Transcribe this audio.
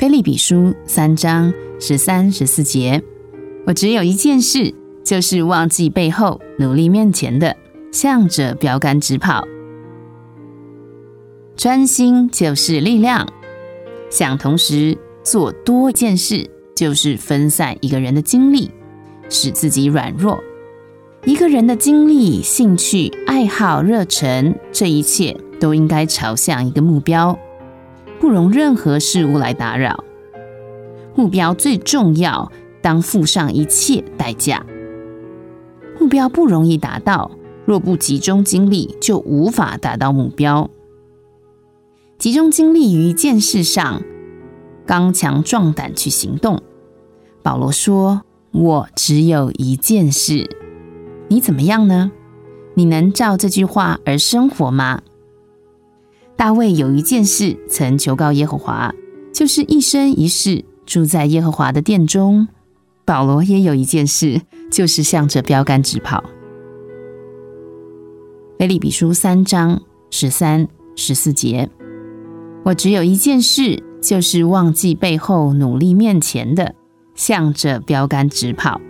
菲利比书三章十三、十四节，我只有一件事，就是忘记背后，努力面前的，向着标杆直跑。专心就是力量，想同时做多件事，就是分散一个人的精力，使自己软弱。一个人的精力、兴趣、爱好、热忱，这一切都应该朝向一个目标。不容任何事物来打扰，目标最重要，当付上一切代价。目标不容易达到，若不集中精力，就无法达到目标。集中精力于一件事上，刚强壮胆去行动。保罗说：“我只有一件事。”你怎么样呢？你能照这句话而生活吗？大卫有一件事曾求告耶和华，就是一生一世住在耶和华的殿中。保罗也有一件事，就是向着标杆直跑。腓利比书三章十三、十四节，我只有一件事，就是忘记背后，努力面前的，向着标杆直跑。